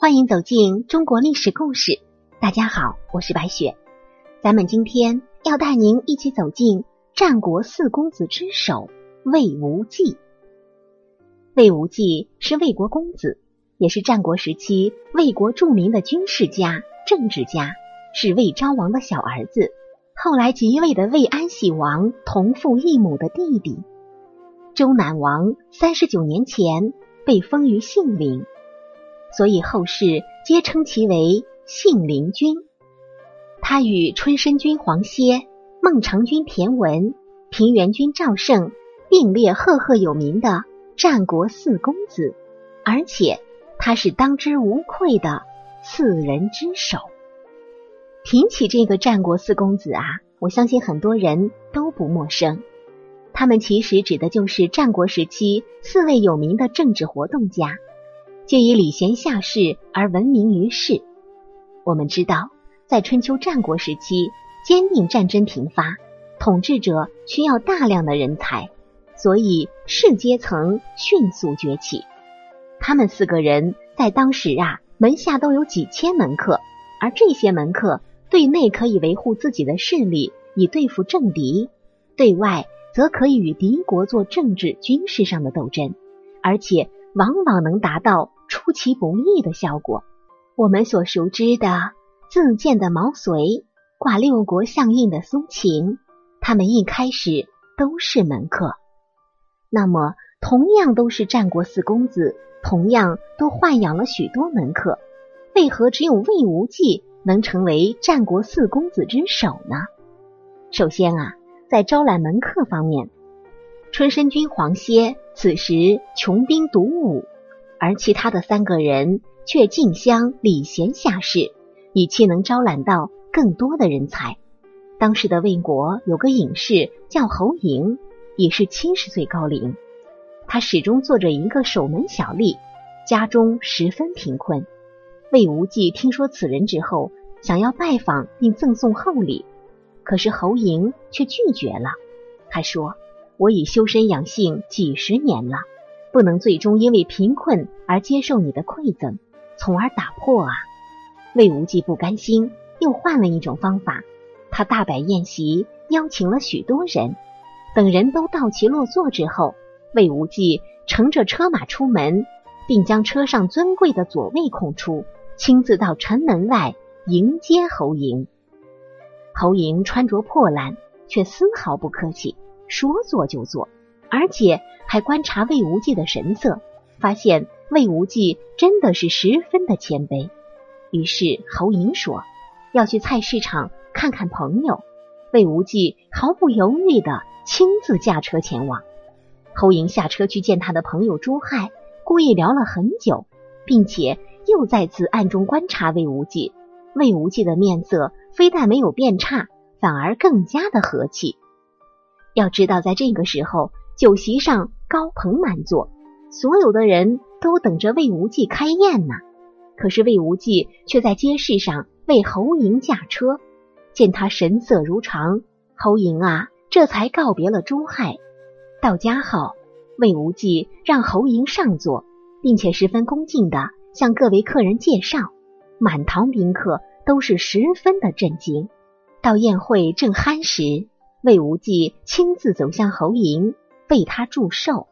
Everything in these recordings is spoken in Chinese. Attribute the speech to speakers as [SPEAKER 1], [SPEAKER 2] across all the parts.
[SPEAKER 1] 欢迎走进中国历史故事。大家好，我是白雪。咱们今天要带您一起走进战国四公子之首魏无忌。魏无忌是魏国公子，也是战国时期魏国著名的军事家、政治家，是魏昭王的小儿子，后来即位的魏安喜王同父异母的弟弟。周南王三十九年前被封于信陵。所以后世皆称其为信陵君。他与春申君黄歇、孟尝君田文、平原君赵胜并列赫赫有名的战国四公子，而且他是当之无愧的四人之首。提起这个战国四公子啊，我相信很多人都不陌生。他们其实指的就是战国时期四位有名的政治活动家。皆以礼贤下士而闻名于世。我们知道，在春秋战国时期，坚定战争频发，统治者需要大量的人才，所以士阶层迅速崛起。他们四个人在当时啊，门下都有几千门客，而这些门客对内可以维护自己的势力，以对付政敌；对外则可以与敌国做政治、军事上的斗争，而且往往能达到。出其不意的效果。我们所熟知的自荐的毛遂，挂六国相印的苏秦，他们一开始都是门客。那么，同样都是战国四公子，同样都豢养了许多门客，为何只有魏无忌能成为战国四公子之首呢？首先啊，在招揽门客方面，春申君黄歇此时穷兵黩武。而其他的三个人却竞相礼贤下士，以期能招揽到更多的人才。当时的魏国有个隐士叫侯嬴，已是七十岁高龄，他始终做着一个守门小吏，家中十分贫困。魏无忌听说此人之后，想要拜访并赠送厚礼，可是侯嬴却拒绝了。他说：“我已修身养性几十年了。”不能最终因为贫困而接受你的馈赠，从而打破啊！魏无忌不甘心，又换了一种方法。他大摆宴席，邀请了许多人。等人都到齐落座之后，魏无忌乘着车马出门，并将车上尊贵的左位空出，亲自到城门外迎接侯嬴。侯嬴穿着破烂，却丝毫不客气，说坐就坐。而且还观察魏无忌的神色，发现魏无忌真的是十分的谦卑。于是侯嬴说要去菜市场看看朋友，魏无忌毫不犹豫的亲自驾车前往。侯嬴下车去见他的朋友朱亥，故意聊了很久，并且又再次暗中观察魏无忌。魏无忌的面色非但没有变差，反而更加的和气。要知道，在这个时候。酒席上高朋满座，所有的人都等着魏无忌开宴呢。可是魏无忌却在街市上为侯嬴驾车。见他神色如常，侯嬴啊，这才告别了朱亥。到家后，魏无忌让侯嬴上座，并且十分恭敬的向各位客人介绍。满堂宾客都是十分的震惊。到宴会正酣时，魏无忌亲自走向侯嬴。为他祝寿，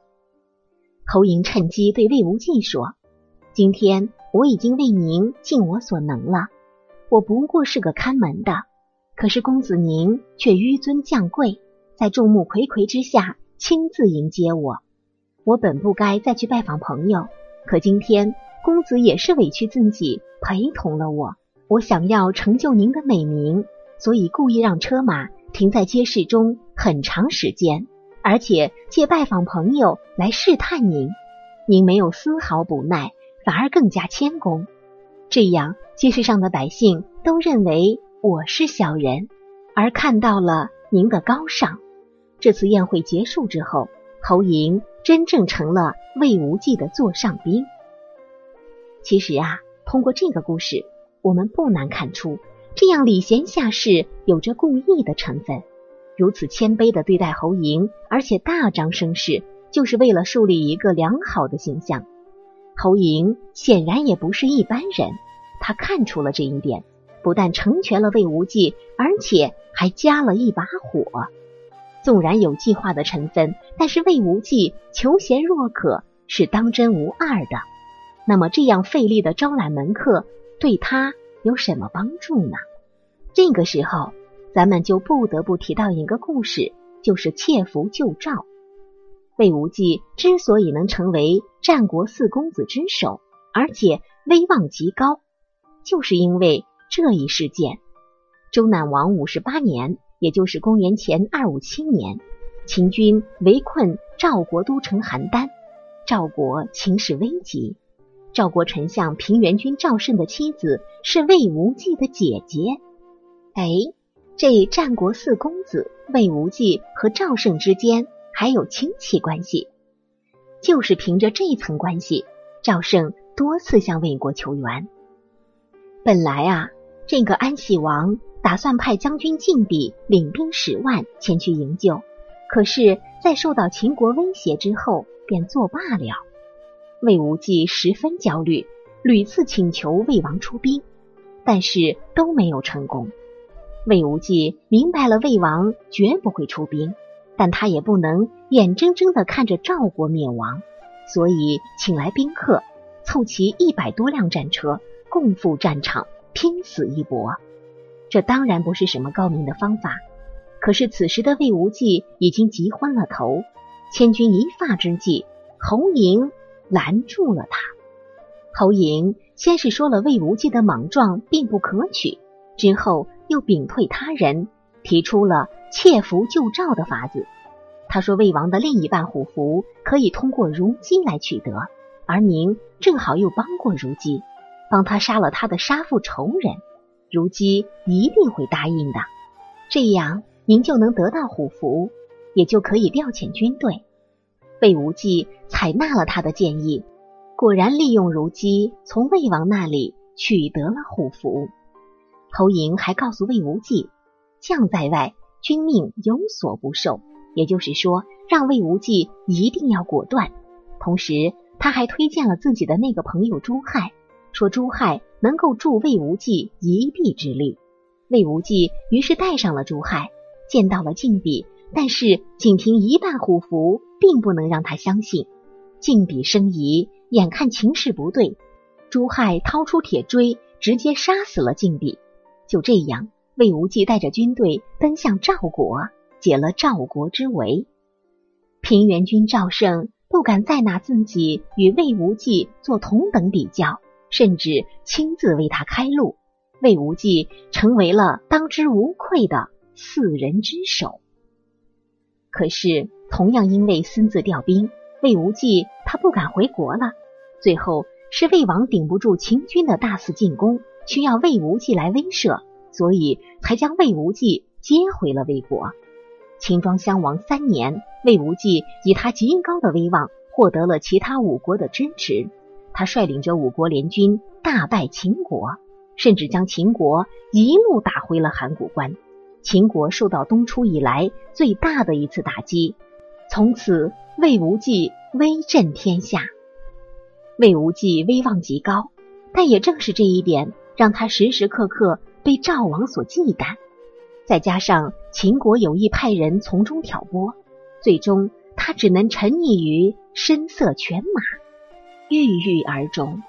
[SPEAKER 1] 侯嬴趁机对魏无忌说：“今天我已经为您尽我所能了，我不过是个看门的，可是公子您却纡尊降贵，在众目睽睽之下亲自迎接我。我本不该再去拜访朋友，可今天公子也是委屈自己陪同了我。我想要成就您的美名，所以故意让车马停在街市中很长时间。”而且借拜访朋友来试探您，您没有丝毫不耐，反而更加谦恭。这样街市上的百姓都认为我是小人，而看到了您的高尚。这次宴会结束之后，侯嬴真正成了魏无忌的座上宾。其实啊，通过这个故事，我们不难看出，这样礼贤下士有着故意的成分。如此谦卑的对待侯嬴，而且大张声势，就是为了树立一个良好的形象。侯嬴显然也不是一般人，他看出了这一点，不但成全了魏无忌，而且还加了一把火。纵然有计划的成分，但是魏无忌求贤若渴，是当真无二的。那么这样费力的招揽门客，对他有什么帮助呢？这个时候，咱们就不得不提到一个故事，就是窃符救赵。魏无忌之所以能成为战国四公子之首，而且威望极高，就是因为这一事件。周赧王五十八年，也就是公元前二五七年，秦军围困赵国都城邯郸，赵国情势危急。赵国丞相平原君赵胜的妻子是魏无忌的姐姐。哎，这战国四公子魏无忌和赵胜之间。还有亲戚关系，就是凭着这层关系，赵胜多次向魏国求援。本来啊，这个安喜王打算派将军晋鄙领兵十万前去营救，可是，在受到秦国威胁之后，便作罢了。魏无忌十分焦虑，屡次请求魏王出兵，但是都没有成功。魏无忌明白了，魏王绝不会出兵。但他也不能眼睁睁的看着赵国灭亡，所以请来宾客，凑齐一百多辆战车，共赴战场，拼死一搏。这当然不是什么高明的方法。可是此时的魏无忌已经急昏了头，千钧一发之际，侯嬴拦住了他。侯嬴先是说了魏无忌的莽撞并不可取，之后又屏退他人，提出了。窃符救赵的法子，他说魏王的另一半虎符可以通过如姬来取得，而您正好又帮过如姬，帮他杀了他的杀父仇人，如姬一定会答应的。这样您就能得到虎符，也就可以调遣军队。魏无忌采纳了他的建议，果然利用如姬从魏王那里取得了虎符。侯嬴还告诉魏无忌，将在外。君命有所不受，也就是说，让魏无忌一定要果断。同时，他还推荐了自己的那个朋友朱亥，说朱亥能够助魏无忌一臂之力。魏无忌于是带上了朱亥，见到了晋鄙，但是仅凭一半虎符，并不能让他相信。晋鄙生疑，眼看情势不对，朱亥掏出铁锥，直接杀死了晋鄙。就这样。魏无忌带着军队奔向赵国，解了赵国之围。平原君赵胜不敢再拿自己与魏无忌做同等比较，甚至亲自为他开路。魏无忌成为了当之无愧的四人之首。可是，同样因为私自调兵，魏无忌他不敢回国了。最后是魏王顶不住秦军的大肆进攻，需要魏无忌来威慑。所以才将魏无忌接回了魏国。秦庄襄王三年，魏无忌以他极高的威望，获得了其他五国的支持。他率领着五国联军，大败秦国，甚至将秦国一路打回了函谷关。秦国受到东出以来最大的一次打击，从此魏无忌威震天下。魏无忌威望极高，但也正是这一点，让他时时刻刻。被赵王所忌惮，再加上秦国有意派人从中挑拨，最终他只能沉溺于声色犬马，郁郁而终。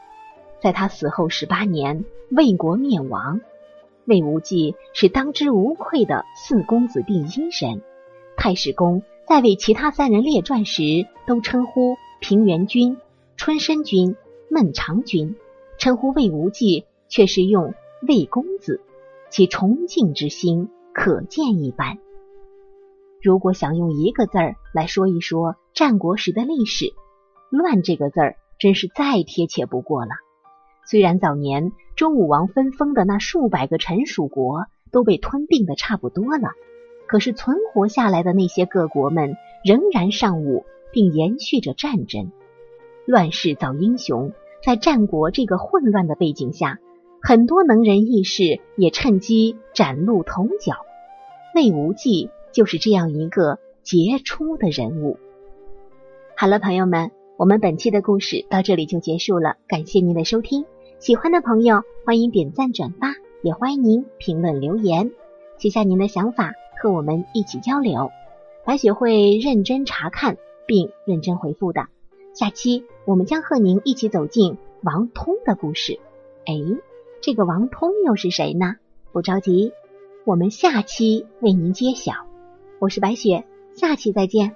[SPEAKER 1] 在他死后十八年，魏国灭亡。魏无忌是当之无愧的四公子第一人。太史公在为其他三人列传时，都称呼平原君、春申君、孟尝君，称呼魏无忌却是用。魏公子，其崇敬之心可见一斑。如果想用一个字儿来说一说战国时的历史，“乱”这个字儿真是再贴切不过了。虽然早年周武王分封的那数百个臣属国都被吞并的差不多了，可是存活下来的那些各国们仍然尚武，并延续着战争。乱世造英雄，在战国这个混乱的背景下。很多能人异士也趁机崭露头角，魏无忌就是这样一个杰出的人物。好了，朋友们，我们本期的故事到这里就结束了，感谢您的收听。喜欢的朋友欢迎点赞转发，也欢迎您评论留言，写下您的想法，和我们一起交流。白雪会认真查看并认真回复的。下期我们将和您一起走进王通的故事。哎，这个王通又是谁呢？不着急，我们下期为您揭晓。我是白雪，下期再见。